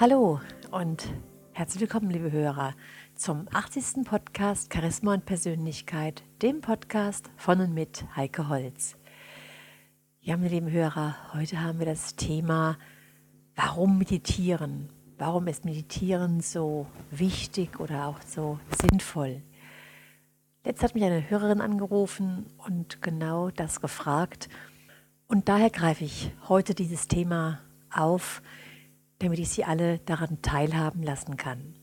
Hallo und herzlich willkommen, liebe Hörer, zum 80. Podcast Charisma und Persönlichkeit, dem Podcast von und mit Heike Holz. Ja, meine lieben Hörer, heute haben wir das Thema, warum meditieren? Warum ist Meditieren so wichtig oder auch so sinnvoll? Letzt hat mich eine Hörerin angerufen und genau das gefragt. Und daher greife ich heute dieses Thema auf, damit ich Sie alle daran teilhaben lassen kann.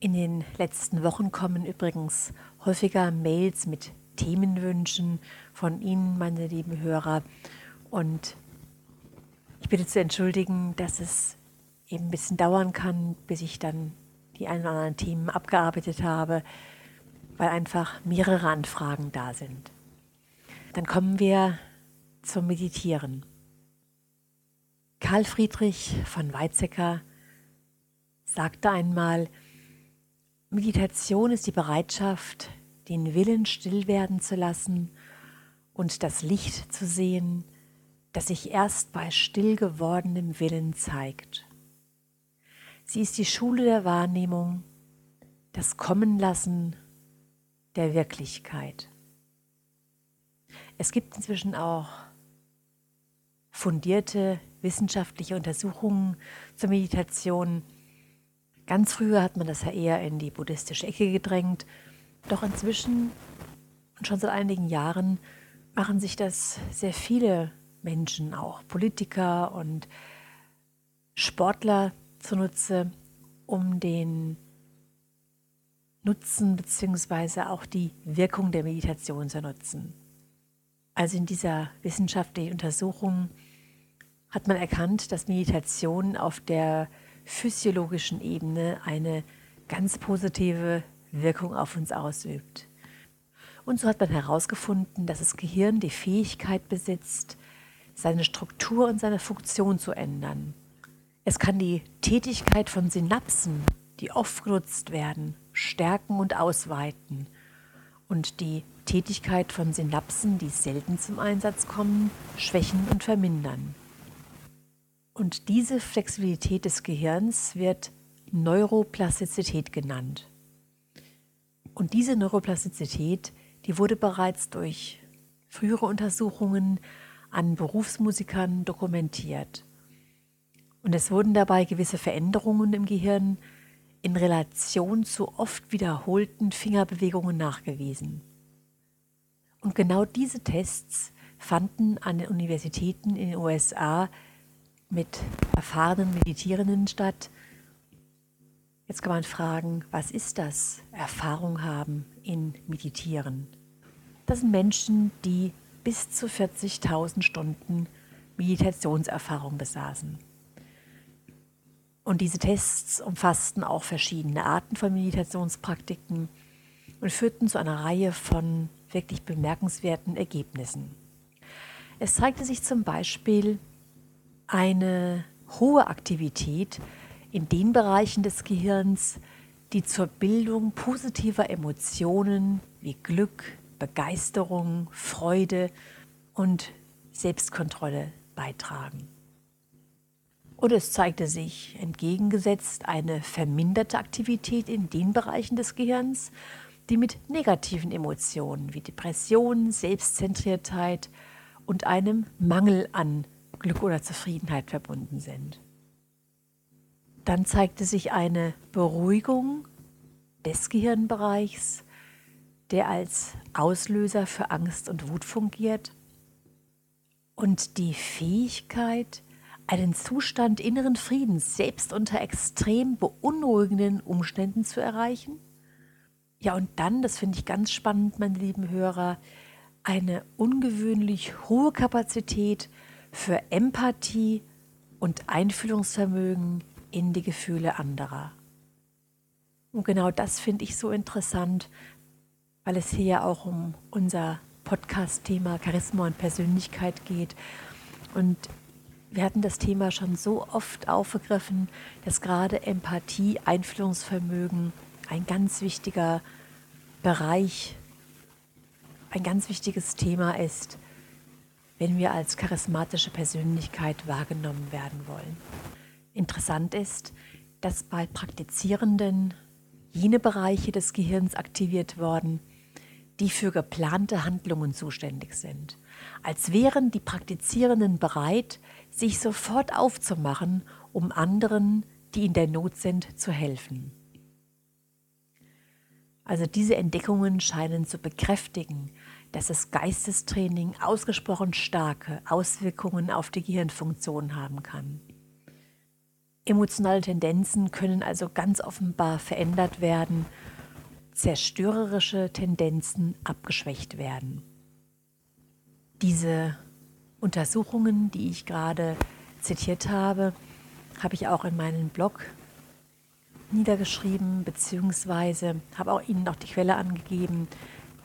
In den letzten Wochen kommen übrigens häufiger Mails mit Themenwünschen von Ihnen, meine lieben Hörer. Und ich bitte zu entschuldigen, dass es eben ein bisschen dauern kann, bis ich dann die ein oder anderen Themen abgearbeitet habe, weil einfach mehrere Anfragen da sind. Dann kommen wir zum Meditieren. Karl Friedrich von Weizsäcker sagte einmal, Meditation ist die Bereitschaft, den Willen still werden zu lassen und das Licht zu sehen, das sich erst bei still gewordenem Willen zeigt. Sie ist die Schule der Wahrnehmung, das Kommenlassen der Wirklichkeit. Es gibt inzwischen auch fundierte wissenschaftliche Untersuchungen zur Meditation. Ganz früher hat man das ja eher in die buddhistische Ecke gedrängt, doch inzwischen und schon seit einigen Jahren machen sich das sehr viele Menschen, auch Politiker und Sportler zunutze, um den Nutzen bzw. auch die Wirkung der Meditation zu nutzen. Also in dieser wissenschaftlichen Untersuchung hat man erkannt, dass Meditation auf der physiologischen Ebene eine ganz positive Wirkung auf uns ausübt. Und so hat man herausgefunden, dass das Gehirn die Fähigkeit besitzt, seine Struktur und seine Funktion zu ändern. Es kann die Tätigkeit von Synapsen, die oft genutzt werden, stärken und ausweiten und die Tätigkeit von Synapsen, die selten zum Einsatz kommen, schwächen und vermindern. Und diese Flexibilität des Gehirns wird Neuroplastizität genannt. Und diese Neuroplastizität, die wurde bereits durch frühere Untersuchungen an Berufsmusikern dokumentiert. Und es wurden dabei gewisse Veränderungen im Gehirn in Relation zu oft wiederholten Fingerbewegungen nachgewiesen. Und genau diese Tests fanden an den Universitäten in den USA mit erfahrenen Meditierenden statt. Jetzt kann man fragen, was ist das, Erfahrung haben in Meditieren? Das sind Menschen, die bis zu 40.000 Stunden Meditationserfahrung besaßen. Und diese Tests umfassten auch verschiedene Arten von Meditationspraktiken und führten zu einer Reihe von wirklich bemerkenswerten Ergebnissen. Es zeigte sich zum Beispiel eine hohe Aktivität in den Bereichen des Gehirns, die zur Bildung positiver Emotionen wie Glück, Begeisterung, Freude und Selbstkontrolle beitragen. Und es zeigte sich entgegengesetzt eine verminderte Aktivität in den Bereichen des Gehirns, die mit negativen Emotionen wie Depression, Selbstzentriertheit und einem Mangel an Glück oder Zufriedenheit verbunden sind. Dann zeigte sich eine Beruhigung des Gehirnbereichs, der als Auslöser für Angst und Wut fungiert und die Fähigkeit, einen Zustand inneren Friedens selbst unter extrem beunruhigenden Umständen zu erreichen? Ja, und dann, das finde ich ganz spannend, meine lieben Hörer, eine ungewöhnlich hohe Kapazität für Empathie und Einfühlungsvermögen in die Gefühle anderer. Und genau das finde ich so interessant, weil es hier ja auch um unser Podcast-Thema Charisma und Persönlichkeit geht. Und wir hatten das Thema schon so oft aufgegriffen, dass gerade Empathie, Einfühlungsvermögen ein ganz wichtiger Bereich, ein ganz wichtiges Thema ist, wenn wir als charismatische Persönlichkeit wahrgenommen werden wollen. Interessant ist, dass bei Praktizierenden jene Bereiche des Gehirns aktiviert worden, die für geplante Handlungen zuständig sind, als wären die Praktizierenden bereit, sich sofort aufzumachen, um anderen, die in der Not sind, zu helfen. Also diese Entdeckungen scheinen zu bekräftigen, dass das Geistestraining ausgesprochen starke Auswirkungen auf die Gehirnfunktion haben kann. Emotionale Tendenzen können also ganz offenbar verändert werden, zerstörerische Tendenzen abgeschwächt werden. Diese Untersuchungen, die ich gerade zitiert habe, habe ich auch in meinem Blog niedergeschrieben, beziehungsweise habe auch Ihnen auch die Quelle angegeben,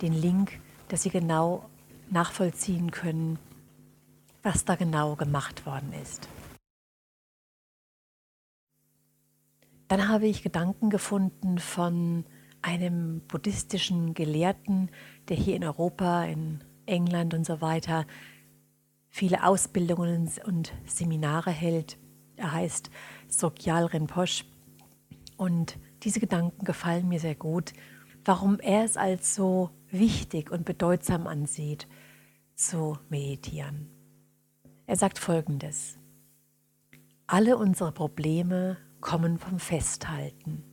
den Link, dass Sie genau nachvollziehen können, was da genau gemacht worden ist. Dann habe ich Gedanken gefunden von einem buddhistischen Gelehrten, der hier in Europa, in England und so weiter viele Ausbildungen und Seminare hält. Er heißt Sogyal Rinpoche und diese Gedanken gefallen mir sehr gut, warum er es als so wichtig und bedeutsam ansieht, zu meditieren. Er sagt Folgendes. Alle unsere Probleme kommen vom Festhalten.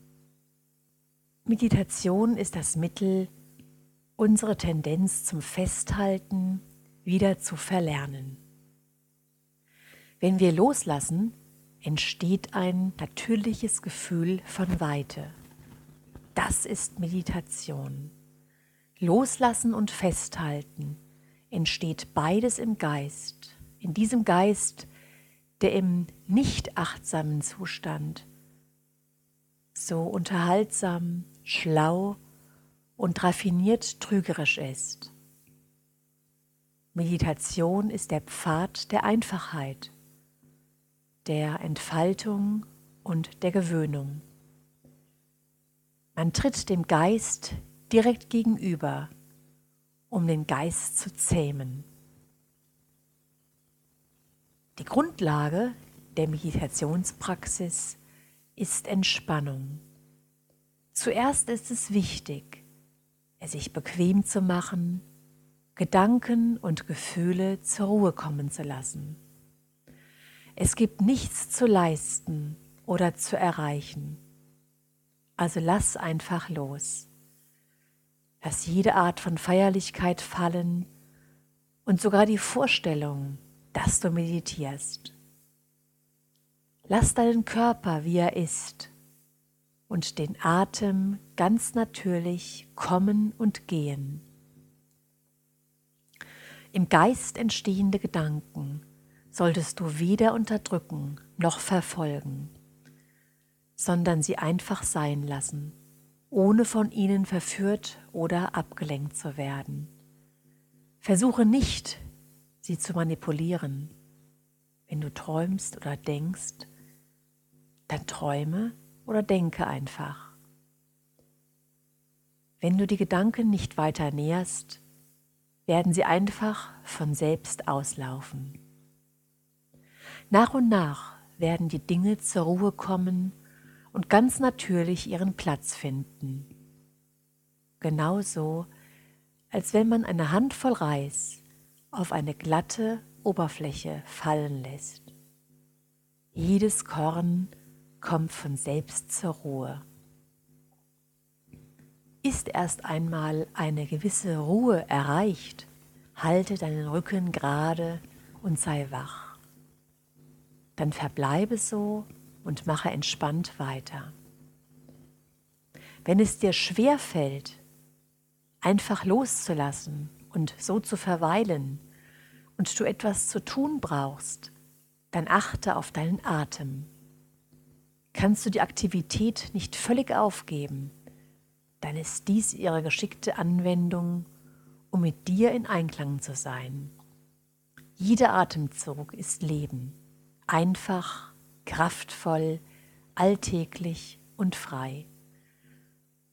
Meditation ist das Mittel, unsere Tendenz zum Festhalten wieder zu verlernen. Wenn wir loslassen, entsteht ein natürliches Gefühl von Weite. Das ist Meditation. Loslassen und Festhalten entsteht beides im Geist. In diesem Geist, der im nicht achtsamen Zustand so unterhaltsam, schlau und raffiniert trügerisch ist. Meditation ist der Pfad der Einfachheit, der Entfaltung und der Gewöhnung. Man tritt dem Geist direkt gegenüber, um den Geist zu zähmen. Die Grundlage der Meditationspraxis ist Entspannung. Zuerst ist es wichtig, es sich bequem zu machen, Gedanken und Gefühle zur Ruhe kommen zu lassen. Es gibt nichts zu leisten oder zu erreichen. Also lass einfach los. Lass jede Art von Feierlichkeit fallen und sogar die Vorstellung, dass du meditierst. Lass deinen Körper, wie er ist, und den Atem ganz natürlich kommen und gehen. Im Geist entstehende Gedanken solltest du weder unterdrücken noch verfolgen, sondern sie einfach sein lassen, ohne von ihnen verführt oder abgelenkt zu werden. Versuche nicht, sie zu manipulieren. Wenn du träumst oder denkst, dann träume oder denke einfach. Wenn du die Gedanken nicht weiter näherst, werden sie einfach von selbst auslaufen. Nach und nach werden die Dinge zur Ruhe kommen und ganz natürlich ihren Platz finden. Genauso, als wenn man eine Handvoll Reis auf eine glatte Oberfläche fallen lässt. Jedes Korn kommt von selbst zur Ruhe. Ist erst einmal eine gewisse Ruhe erreicht, halte deinen Rücken gerade und sei wach. Dann verbleibe so und mache entspannt weiter. Wenn es dir schwer fällt, einfach loszulassen und so zu verweilen und du etwas zu tun brauchst, dann achte auf deinen Atem Kannst du die Aktivität nicht völlig aufgeben, dann ist dies ihre geschickte Anwendung, um mit dir in Einklang zu sein. Jeder Atemzug ist Leben, einfach, kraftvoll, alltäglich und frei.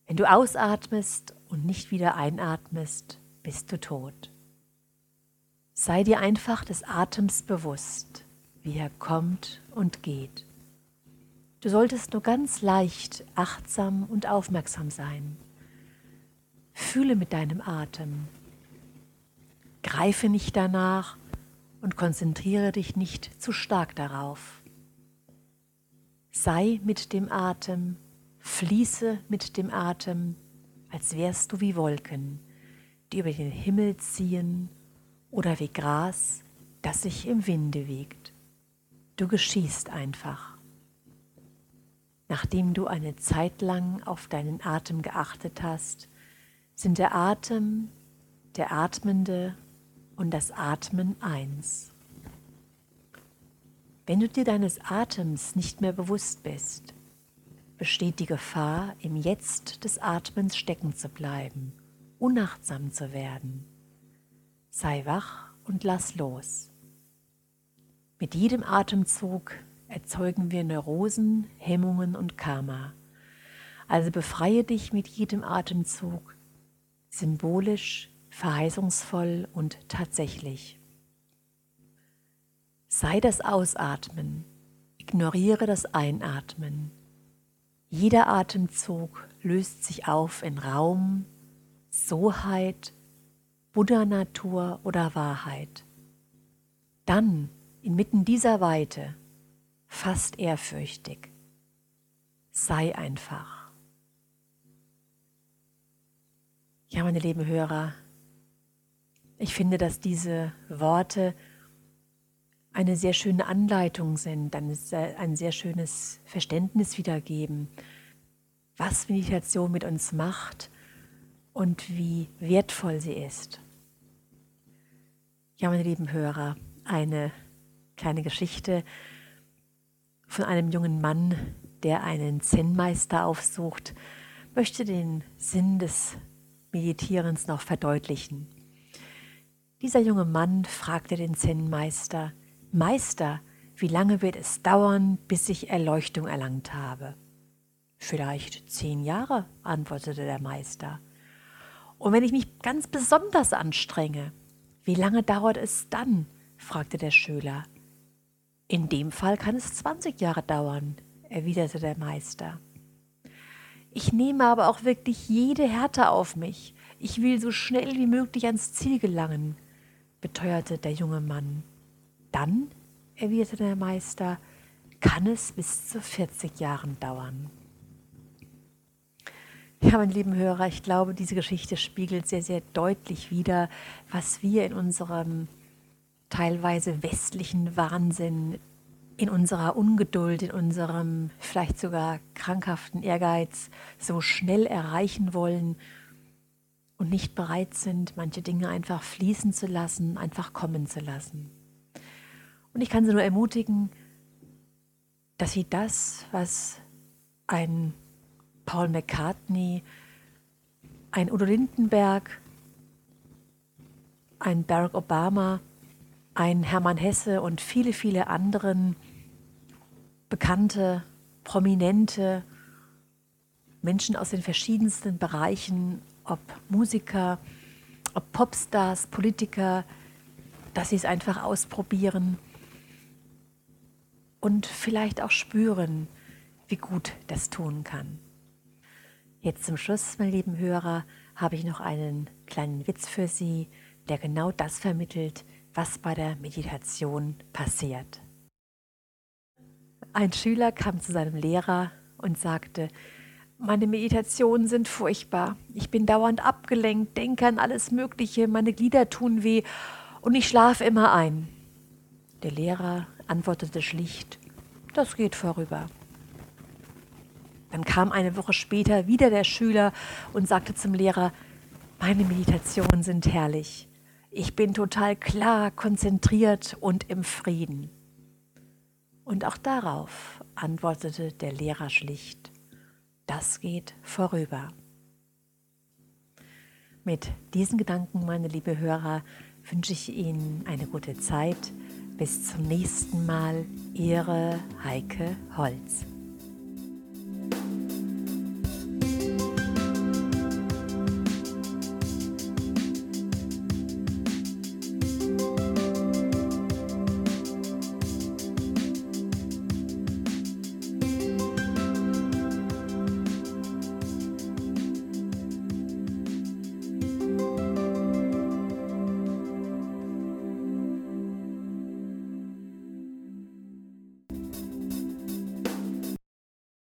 Wenn du ausatmest und nicht wieder einatmest, bist du tot. Sei dir einfach des Atems bewusst, wie er kommt und geht. Du solltest nur ganz leicht achtsam und aufmerksam sein. Fühle mit deinem Atem. Greife nicht danach und konzentriere dich nicht zu stark darauf. Sei mit dem Atem, fließe mit dem Atem, als wärst du wie Wolken, die über den Himmel ziehen oder wie Gras, das sich im Winde wiegt. Du geschießt einfach. Nachdem du eine Zeit lang auf deinen Atem geachtet hast, sind der Atem, der Atmende und das Atmen eins. Wenn du dir deines Atems nicht mehr bewusst bist, besteht die Gefahr, im Jetzt des Atmens stecken zu bleiben, unachtsam zu werden. Sei wach und lass los. Mit jedem Atemzug erzeugen wir Neurosen, Hemmungen und Karma. Also befreie dich mit jedem Atemzug, symbolisch, verheißungsvoll und tatsächlich. Sei das Ausatmen, ignoriere das Einatmen. Jeder Atemzug löst sich auf in Raum, Soheit, Buddha-Natur oder Wahrheit. Dann, inmitten dieser Weite, fast ehrfürchtig, sei einfach. Ja, meine lieben Hörer, ich finde, dass diese Worte eine sehr schöne Anleitung sind, ein sehr schönes Verständnis wiedergeben, was Meditation mit uns macht und wie wertvoll sie ist. Ja, meine lieben Hörer, eine kleine Geschichte von einem jungen Mann, der einen Zen-Meister aufsucht, möchte den Sinn des Meditierens noch verdeutlichen. Dieser junge Mann fragte den Zen-Meister, Meister, wie lange wird es dauern, bis ich Erleuchtung erlangt habe? Vielleicht zehn Jahre, antwortete der Meister. Und wenn ich mich ganz besonders anstrenge, wie lange dauert es dann? fragte der Schüler. In dem Fall kann es 20 Jahre dauern, erwiderte der Meister. Ich nehme aber auch wirklich jede Härte auf mich. Ich will so schnell wie möglich ans Ziel gelangen, beteuerte der junge Mann. Dann, erwiderte der Meister, kann es bis zu 40 Jahren dauern. Ja, meine lieben Hörer, ich glaube, diese Geschichte spiegelt sehr, sehr deutlich wider, was wir in unserem teilweise westlichen Wahnsinn, in unserer Ungeduld, in unserem vielleicht sogar krankhaften Ehrgeiz so schnell erreichen wollen und nicht bereit sind, manche Dinge einfach fließen zu lassen, einfach kommen zu lassen. Und ich kann sie nur ermutigen, dass sie das, was ein Paul McCartney, ein Udo Lindenberg, ein Barack Obama, ein Hermann Hesse und viele, viele anderen bekannte, prominente Menschen aus den verschiedensten Bereichen, ob Musiker, ob Popstars, Politiker, dass sie es einfach ausprobieren und vielleicht auch spüren, wie gut das tun kann. Jetzt zum Schluss, meine lieben Hörer, habe ich noch einen kleinen Witz für Sie, der genau das vermittelt, was bei der Meditation passiert. Ein Schüler kam zu seinem Lehrer und sagte, meine Meditationen sind furchtbar. Ich bin dauernd abgelenkt, denke an alles Mögliche, meine Glieder tun weh und ich schlafe immer ein. Der Lehrer antwortete schlicht, das geht vorüber. Dann kam eine Woche später wieder der Schüler und sagte zum Lehrer, meine Meditationen sind herrlich. Ich bin total klar, konzentriert und im Frieden. Und auch darauf antwortete der Lehrer schlicht, das geht vorüber. Mit diesen Gedanken, meine liebe Hörer, wünsche ich Ihnen eine gute Zeit. Bis zum nächsten Mal, Ihre Heike Holz.